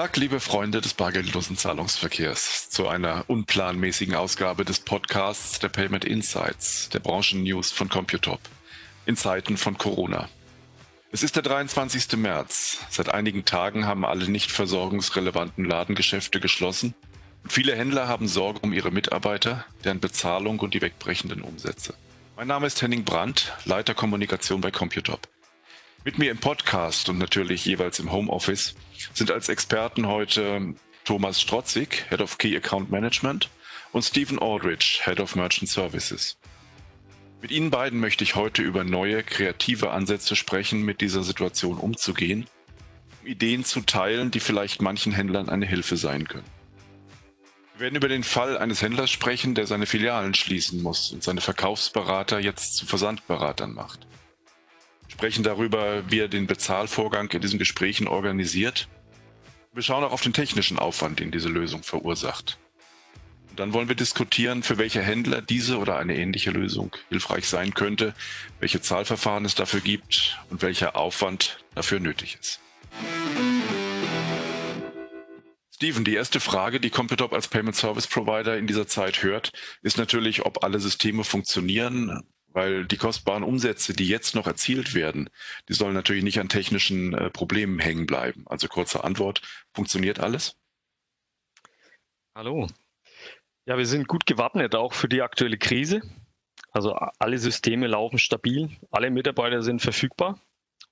Tag, liebe Freunde des bargeldlosen Zahlungsverkehrs, zu einer unplanmäßigen Ausgabe des Podcasts der Payment Insights, der Branchen-News von Computop, in Zeiten von Corona. Es ist der 23. März. Seit einigen Tagen haben alle nicht versorgungsrelevanten Ladengeschäfte geschlossen. Viele Händler haben Sorge um ihre Mitarbeiter, deren Bezahlung und die wegbrechenden Umsätze. Mein Name ist Henning Brandt, Leiter Kommunikation bei Computop. Mit mir im Podcast und natürlich jeweils im Homeoffice sind als Experten heute Thomas Strotzig, Head of Key Account Management, und Stephen Aldrich, Head of Merchant Services. Mit Ihnen beiden möchte ich heute über neue, kreative Ansätze sprechen, mit dieser Situation umzugehen, um Ideen zu teilen, die vielleicht manchen Händlern eine Hilfe sein können. Wir werden über den Fall eines Händlers sprechen, der seine Filialen schließen muss und seine Verkaufsberater jetzt zu Versandberatern macht sprechen darüber, wie er den Bezahlvorgang in diesen Gesprächen organisiert. Wir schauen auch auf den technischen Aufwand, den diese Lösung verursacht. Und dann wollen wir diskutieren, für welche Händler diese oder eine ähnliche Lösung hilfreich sein könnte, welche Zahlverfahren es dafür gibt und welcher Aufwand dafür nötig ist. Steven, die erste Frage, die Computop als Payment Service Provider in dieser Zeit hört, ist natürlich, ob alle Systeme funktionieren, weil die kostbaren Umsätze, die jetzt noch erzielt werden, die sollen natürlich nicht an technischen äh, Problemen hängen bleiben. Also kurze Antwort, funktioniert alles? Hallo. Ja, wir sind gut gewappnet auch für die aktuelle Krise. Also alle Systeme laufen stabil, alle Mitarbeiter sind verfügbar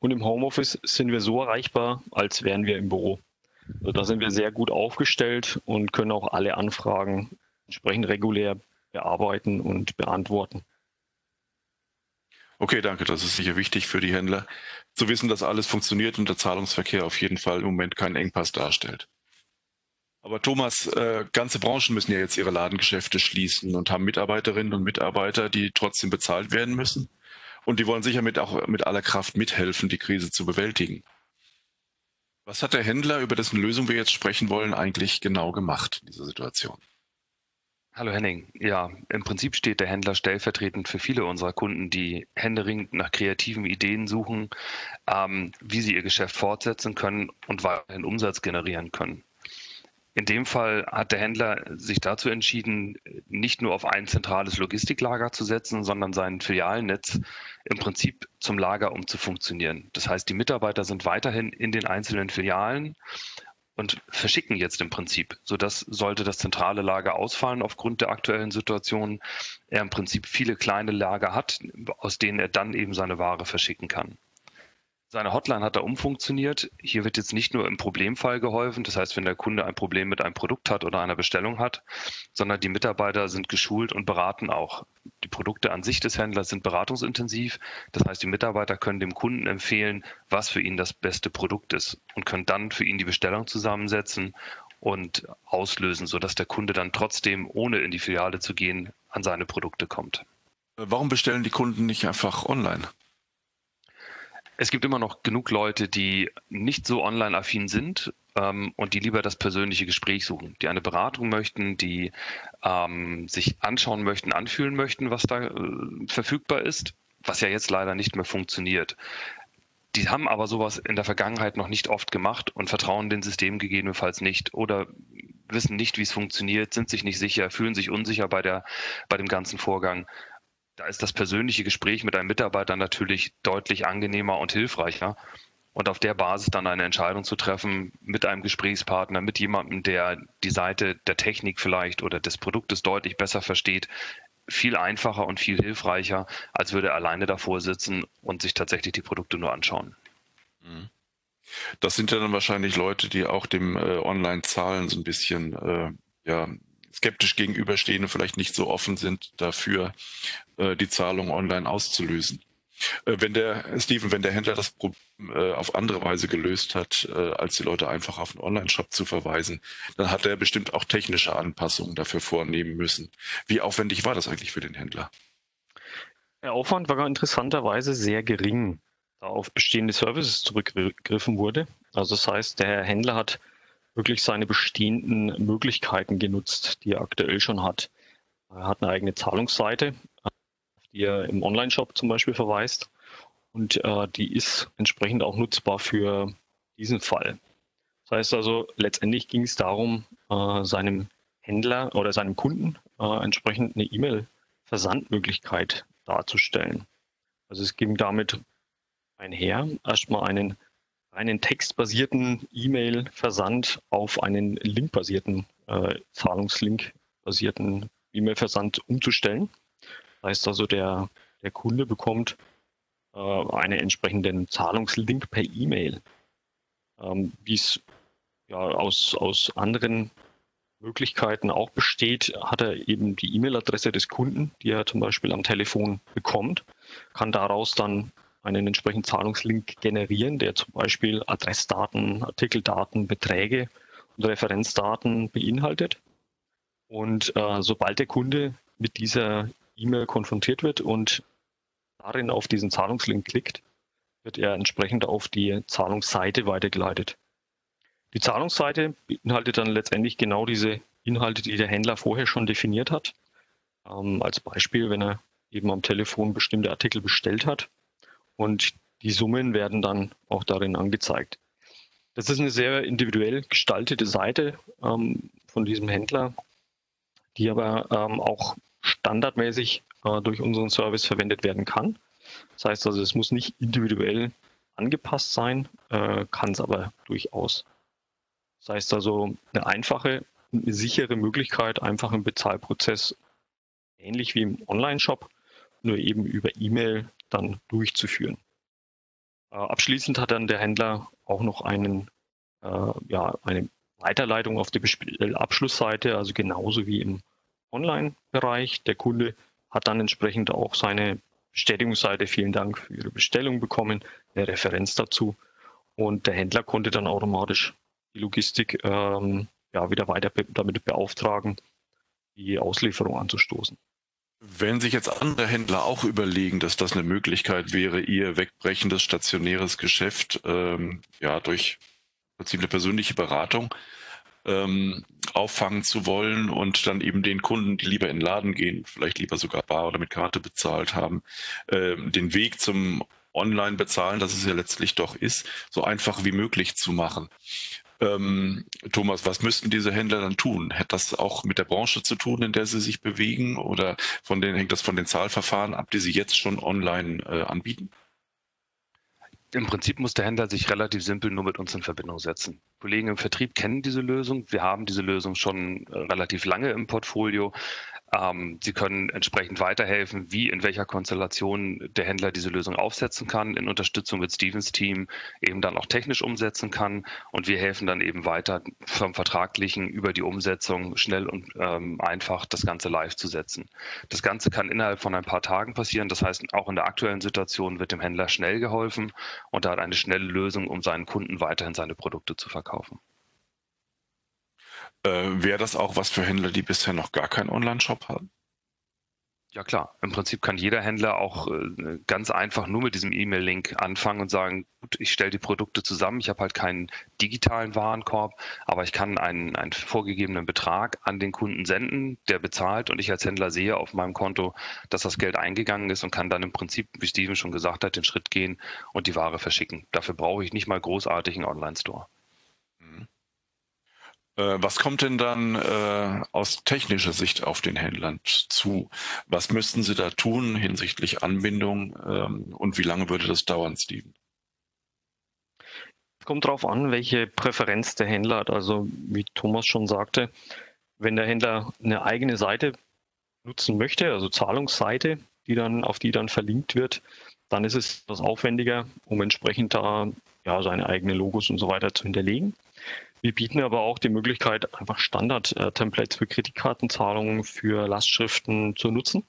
und im Homeoffice sind wir so erreichbar, als wären wir im Büro. Also da sind wir sehr gut aufgestellt und können auch alle Anfragen entsprechend regulär bearbeiten und beantworten. Okay, danke. Das ist sicher wichtig für die Händler, zu wissen, dass alles funktioniert und der Zahlungsverkehr auf jeden Fall im Moment keinen Engpass darstellt. Aber Thomas, äh, ganze Branchen müssen ja jetzt ihre Ladengeschäfte schließen und haben Mitarbeiterinnen und Mitarbeiter, die trotzdem bezahlt werden müssen. Und die wollen sicher mit auch mit aller Kraft mithelfen, die Krise zu bewältigen. Was hat der Händler, über dessen Lösung wir jetzt sprechen wollen, eigentlich genau gemacht in dieser Situation? Hallo Henning. Ja, im Prinzip steht der Händler stellvertretend für viele unserer Kunden, die händeringend nach kreativen Ideen suchen, ähm, wie sie ihr Geschäft fortsetzen können und weiterhin Umsatz generieren können. In dem Fall hat der Händler sich dazu entschieden, nicht nur auf ein zentrales Logistiklager zu setzen, sondern sein Filialnetz im Prinzip zum Lager umzufunktionieren. Das heißt, die Mitarbeiter sind weiterhin in den einzelnen Filialen und verschicken jetzt im Prinzip, sodass sollte das zentrale Lager ausfallen aufgrund der aktuellen Situation, er im Prinzip viele kleine Lager hat, aus denen er dann eben seine Ware verschicken kann. Seine Hotline hat er umfunktioniert. Hier wird jetzt nicht nur im Problemfall geholfen, das heißt, wenn der Kunde ein Problem mit einem Produkt hat oder einer Bestellung hat, sondern die Mitarbeiter sind geschult und beraten auch. Die Produkte an sich des Händlers sind beratungsintensiv. Das heißt, die Mitarbeiter können dem Kunden empfehlen, was für ihn das beste Produkt ist und können dann für ihn die Bestellung zusammensetzen und auslösen, sodass der Kunde dann trotzdem, ohne in die Filiale zu gehen, an seine Produkte kommt. Warum bestellen die Kunden nicht einfach online? Es gibt immer noch genug Leute, die nicht so online-affin sind ähm, und die lieber das persönliche Gespräch suchen, die eine Beratung möchten, die ähm, sich anschauen möchten, anfühlen möchten, was da äh, verfügbar ist, was ja jetzt leider nicht mehr funktioniert. Die haben aber sowas in der Vergangenheit noch nicht oft gemacht und vertrauen den Systemen gegebenenfalls nicht oder wissen nicht, wie es funktioniert, sind sich nicht sicher, fühlen sich unsicher bei, der, bei dem ganzen Vorgang. Da ist das persönliche Gespräch mit einem Mitarbeiter natürlich deutlich angenehmer und hilfreicher. Und auf der Basis dann eine Entscheidung zu treffen mit einem Gesprächspartner, mit jemandem, der die Seite der Technik vielleicht oder des Produktes deutlich besser versteht, viel einfacher und viel hilfreicher, als würde er alleine davor sitzen und sich tatsächlich die Produkte nur anschauen. Mhm. Das sind ja dann wahrscheinlich Leute, die auch dem äh, Online-Zahlen so ein bisschen äh, ja, skeptisch gegenüberstehen und vielleicht nicht so offen sind dafür, äh, die Zahlung online auszulösen. Äh, wenn der, Steven, wenn der Händler das Problem äh, auf andere Weise gelöst hat, äh, als die Leute einfach auf einen Online-Shop zu verweisen, dann hat er bestimmt auch technische Anpassungen dafür vornehmen müssen. Wie aufwendig war das eigentlich für den Händler? Der Aufwand war interessanterweise sehr gering, da auf bestehende Services zurückgegriffen wurde. Also das heißt, der Händler hat wirklich seine bestehenden Möglichkeiten genutzt, die er aktuell schon hat. Er hat eine eigene Zahlungsseite, auf die er im Online-Shop zum Beispiel verweist. Und äh, die ist entsprechend auch nutzbar für diesen Fall. Das heißt also, letztendlich ging es darum, äh, seinem Händler oder seinem Kunden äh, entsprechend eine E-Mail-Versandmöglichkeit darzustellen. Also es ging damit einher, erstmal einen einen textbasierten E-Mail-Versand auf einen linkbasierten, äh, Zahlungslink-basierten E-Mail-Versand umzustellen. Das heißt also, der, der Kunde bekommt äh, einen entsprechenden Zahlungslink per E-Mail. Ähm, Wie es ja, aus, aus anderen Möglichkeiten auch besteht, hat er eben die E-Mail-Adresse des Kunden, die er zum Beispiel am Telefon bekommt, kann daraus dann einen entsprechenden Zahlungslink generieren, der zum Beispiel Adressdaten, Artikeldaten, Beträge und Referenzdaten beinhaltet. Und äh, sobald der Kunde mit dieser E-Mail konfrontiert wird und darin auf diesen Zahlungslink klickt, wird er entsprechend auf die Zahlungsseite weitergeleitet. Die Zahlungsseite beinhaltet dann letztendlich genau diese Inhalte, die der Händler vorher schon definiert hat. Ähm, als Beispiel, wenn er eben am Telefon bestimmte Artikel bestellt hat, und die Summen werden dann auch darin angezeigt. Das ist eine sehr individuell gestaltete Seite ähm, von diesem Händler, die aber ähm, auch standardmäßig äh, durch unseren Service verwendet werden kann. Das heißt also, es muss nicht individuell angepasst sein, äh, kann es aber durchaus. Das heißt also, eine einfache eine sichere Möglichkeit, einfach einen Bezahlprozess ähnlich wie im Online-Shop, nur eben über E-Mail dann durchzuführen. Äh, abschließend hat dann der Händler auch noch einen, äh, ja, eine Weiterleitung auf die Bestellabschlussseite, also genauso wie im Online-Bereich. Der Kunde hat dann entsprechend auch seine Bestätigungsseite, vielen Dank für Ihre Bestellung bekommen, eine Referenz dazu. Und der Händler konnte dann automatisch die Logistik ähm, ja, wieder weiter damit beauftragen, die Auslieferung anzustoßen. Wenn sich jetzt andere Händler auch überlegen, dass das eine Möglichkeit wäre, ihr wegbrechendes stationäres Geschäft ähm, ja durch eine persönliche Beratung ähm, auffangen zu wollen und dann eben den Kunden, die lieber in den Laden gehen, vielleicht lieber sogar bar oder mit Karte bezahlt haben, äh, den Weg zum Online bezahlen, das es ja letztlich doch ist, so einfach wie möglich zu machen. Ähm, Thomas, was müssten diese Händler dann tun? Hat das auch mit der Branche zu tun, in der sie sich bewegen? Oder von denen hängt das von den Zahlverfahren ab, die sie jetzt schon online äh, anbieten? Im Prinzip muss der Händler sich relativ simpel nur mit uns in Verbindung setzen. Kollegen im Vertrieb kennen diese Lösung. Wir haben diese Lösung schon äh, relativ lange im Portfolio. Ähm, Sie können entsprechend weiterhelfen, wie in welcher Konstellation der Händler diese Lösung aufsetzen kann, in Unterstützung mit Stevens Team eben dann auch technisch umsetzen kann. Und wir helfen dann eben weiter vom Vertraglichen über die Umsetzung schnell und ähm, einfach das Ganze live zu setzen. Das Ganze kann innerhalb von ein paar Tagen passieren. Das heißt, auch in der aktuellen Situation wird dem Händler schnell geholfen und er hat eine schnelle Lösung, um seinen Kunden weiterhin seine Produkte zu verkaufen. Äh, Wäre das auch was für Händler, die bisher noch gar keinen Online-Shop haben? Ja klar, im Prinzip kann jeder Händler auch äh, ganz einfach nur mit diesem E-Mail-Link anfangen und sagen, gut, ich stelle die Produkte zusammen, ich habe halt keinen digitalen Warenkorb, aber ich kann einen, einen vorgegebenen Betrag an den Kunden senden, der bezahlt und ich als Händler sehe auf meinem Konto, dass das Geld eingegangen ist und kann dann im Prinzip, wie Steven schon gesagt hat, den Schritt gehen und die Ware verschicken. Dafür brauche ich nicht mal großartig einen Online-Store. Äh, was kommt denn dann äh, aus technischer Sicht auf den Händlern zu? Was müssten sie da tun hinsichtlich Anbindung ähm, und wie lange würde das dauern, Steven? Kommt darauf an, welche Präferenz der Händler hat. Also wie Thomas schon sagte, wenn der Händler eine eigene Seite nutzen möchte, also Zahlungsseite, die dann, auf die dann verlinkt wird, dann ist es etwas aufwendiger, um entsprechend da ja, seine eigenen Logos und so weiter zu hinterlegen. Wir bieten aber auch die Möglichkeit, einfach Standard-Templates für Kreditkartenzahlungen, für Lastschriften zu nutzen.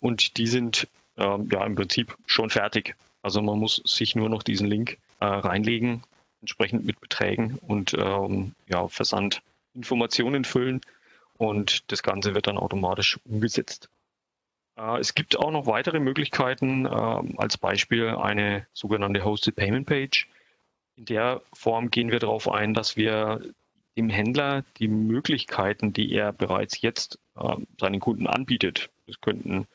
Und die sind ähm, ja im Prinzip schon fertig. Also man muss sich nur noch diesen Link äh, reinlegen, entsprechend mit Beträgen und ähm, ja, Versandinformationen füllen und das Ganze wird dann automatisch umgesetzt. Äh, es gibt auch noch weitere Möglichkeiten, äh, als Beispiel eine sogenannte Hosted Payment Page in der Form gehen wir darauf ein, dass wir dem Händler die Möglichkeiten, die er bereits jetzt äh, seinen Kunden anbietet, das könnten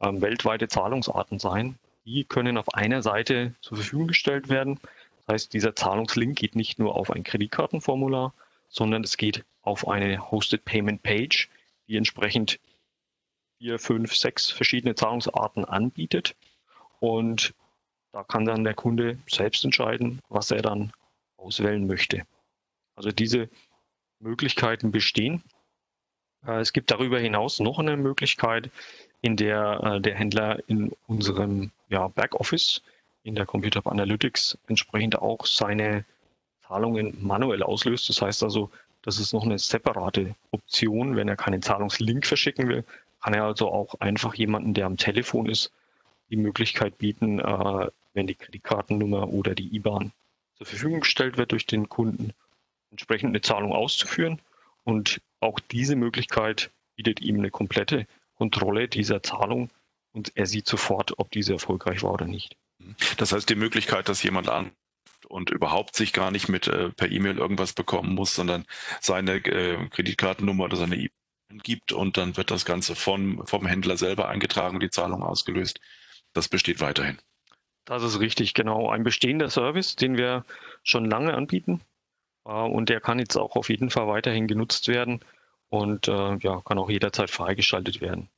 ähm, weltweite Zahlungsarten sein, die können auf einer Seite zur Verfügung gestellt werden. Das heißt, dieser Zahlungslink geht nicht nur auf ein Kreditkartenformular, sondern es geht auf eine Hosted Payment Page, die entsprechend vier, fünf, sechs verschiedene Zahlungsarten anbietet. Und da kann dann der Kunde selbst entscheiden, was er dann auswählen möchte. Also diese Möglichkeiten bestehen. Äh, es gibt darüber hinaus noch eine Möglichkeit, in der äh, der Händler in unserem ja, Backoffice, in der Computer Analytics, entsprechend auch seine Zahlungen manuell auslöst. Das heißt also, das ist noch eine separate Option. Wenn er keinen Zahlungslink verschicken will, kann er also auch einfach jemanden, der am Telefon ist, die Möglichkeit bieten, äh, wenn die Kreditkartennummer oder die IBAN zur Verfügung gestellt wird durch den Kunden, entsprechend eine Zahlung auszuführen. Und auch diese Möglichkeit bietet ihm eine komplette Kontrolle dieser Zahlung und er sieht sofort, ob diese erfolgreich war oder nicht. Das heißt, die Möglichkeit, dass jemand an und überhaupt sich gar nicht mit äh, per E-Mail irgendwas bekommen muss, sondern seine äh, Kreditkartennummer oder seine E-Mail gibt und dann wird das Ganze von, vom Händler selber eingetragen und die Zahlung ausgelöst. Das besteht weiterhin. Das ist richtig, genau. Ein bestehender Service, den wir schon lange anbieten. Äh, und der kann jetzt auch auf jeden Fall weiterhin genutzt werden und äh, ja, kann auch jederzeit freigeschaltet werden.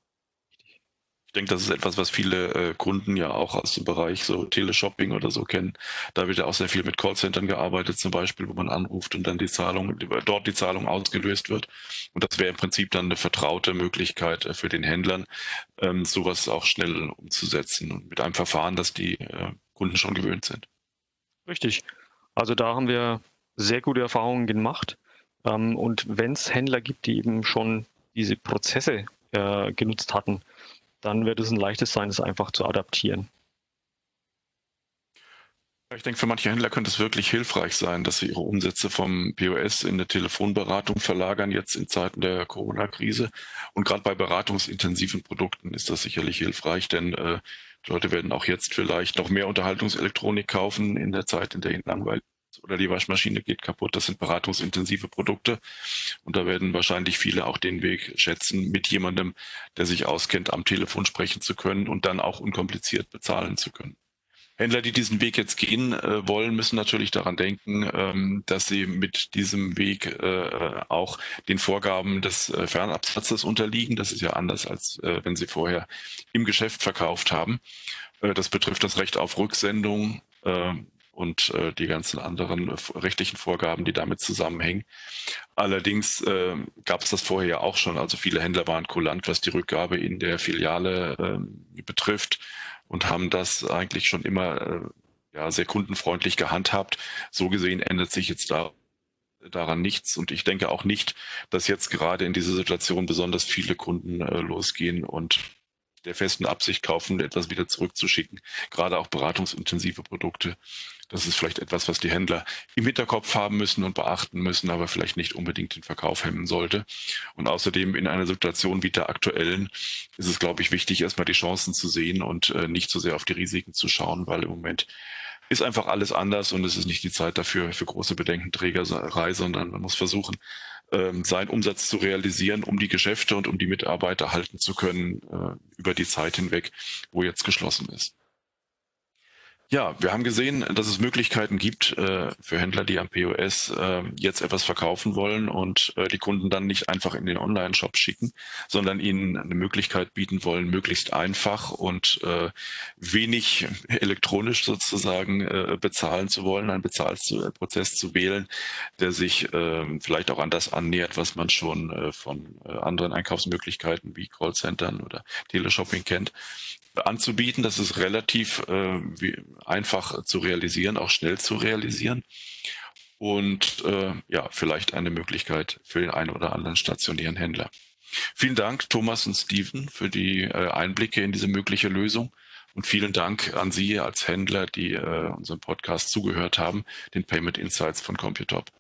Denke, das ist etwas, was viele äh, Kunden ja auch aus dem Bereich so Teleshopping oder so kennen. Da wird ja auch sehr viel mit Callcentern gearbeitet, zum Beispiel, wo man anruft und dann die Zahlung, dort die Zahlung ausgelöst wird. Und das wäre im Prinzip dann eine vertraute Möglichkeit äh, für den Händlern, ähm, sowas auch schnell umzusetzen und mit einem Verfahren, das die äh, Kunden schon gewöhnt sind. Richtig. Also da haben wir sehr gute Erfahrungen gemacht. Ähm, und wenn es Händler gibt, die eben schon diese Prozesse äh, genutzt hatten, dann wird es ein leichtes sein, es einfach zu adaptieren. Ich denke, für manche Händler könnte es wirklich hilfreich sein, dass sie ihre Umsätze vom POS in eine Telefonberatung verlagern, jetzt in Zeiten der Corona-Krise. Und gerade bei beratungsintensiven Produkten ist das sicherlich hilfreich, denn äh, Leute werden auch jetzt vielleicht noch mehr Unterhaltungselektronik kaufen in der Zeit, in der ihnen langweilig oder die Waschmaschine geht kaputt. Das sind beratungsintensive Produkte. Und da werden wahrscheinlich viele auch den Weg schätzen, mit jemandem, der sich auskennt, am Telefon sprechen zu können und dann auch unkompliziert bezahlen zu können. Händler, die diesen Weg jetzt gehen äh, wollen, müssen natürlich daran denken, ähm, dass sie mit diesem Weg äh, auch den Vorgaben des äh, Fernabsatzes unterliegen. Das ist ja anders, als äh, wenn sie vorher im Geschäft verkauft haben. Äh, das betrifft das Recht auf Rücksendung, äh, und äh, die ganzen anderen äh, rechtlichen Vorgaben, die damit zusammenhängen. Allerdings äh, gab es das vorher ja auch schon. Also viele Händler waren kulant, was die Rückgabe in der Filiale äh, betrifft und haben das eigentlich schon immer äh, ja, sehr kundenfreundlich gehandhabt. So gesehen ändert sich jetzt da daran nichts. Und ich denke auch nicht, dass jetzt gerade in dieser Situation besonders viele Kunden äh, losgehen und der festen Absicht kaufen, etwas wieder zurückzuschicken. Gerade auch beratungsintensive Produkte das ist vielleicht etwas, was die Händler im Hinterkopf haben müssen und beachten müssen, aber vielleicht nicht unbedingt den Verkauf hemmen sollte. Und außerdem in einer Situation wie der aktuellen ist es, glaube ich, wichtig, erstmal die Chancen zu sehen und äh, nicht so sehr auf die Risiken zu schauen, weil im Moment ist einfach alles anders und es ist nicht die Zeit dafür für große Bedenkenträgerei, sondern man muss versuchen, ähm, seinen Umsatz zu realisieren, um die Geschäfte und um die Mitarbeiter halten zu können äh, über die Zeit hinweg, wo jetzt geschlossen ist. Ja, wir haben gesehen, dass es Möglichkeiten gibt äh, für Händler, die am POS äh, jetzt etwas verkaufen wollen und äh, die Kunden dann nicht einfach in den Online-Shop schicken, sondern ihnen eine Möglichkeit bieten wollen, möglichst einfach und äh, wenig elektronisch sozusagen äh, bezahlen zu wollen, einen Bezahlprozess zu wählen, der sich äh, vielleicht auch an das annähert, was man schon von anderen Einkaufsmöglichkeiten wie Callcentern oder Teleshopping kennt anzubieten. Das ist relativ äh, wie, einfach zu realisieren, auch schnell zu realisieren. Und äh, ja, vielleicht eine Möglichkeit für den einen oder anderen stationären Händler. Vielen Dank, Thomas und Steven, für die äh, Einblicke in diese mögliche Lösung. Und vielen Dank an Sie als Händler, die äh, unserem Podcast zugehört haben, den Payment Insights von Computop.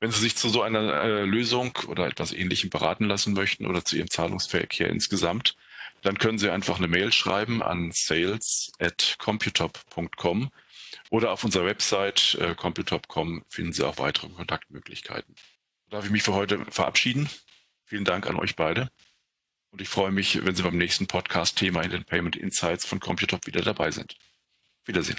Wenn Sie sich zu so einer äh, Lösung oder etwas Ähnlichem beraten lassen möchten oder zu Ihrem Zahlungsverkehr insgesamt, dann können Sie einfach eine Mail schreiben an sales at computop.com oder auf unserer Website äh, computop.com finden Sie auch weitere Kontaktmöglichkeiten. Darf ich mich für heute verabschieden? Vielen Dank an euch beide. Und ich freue mich, wenn Sie beim nächsten Podcast-Thema in den Payment Insights von Computop wieder dabei sind. Wiedersehen.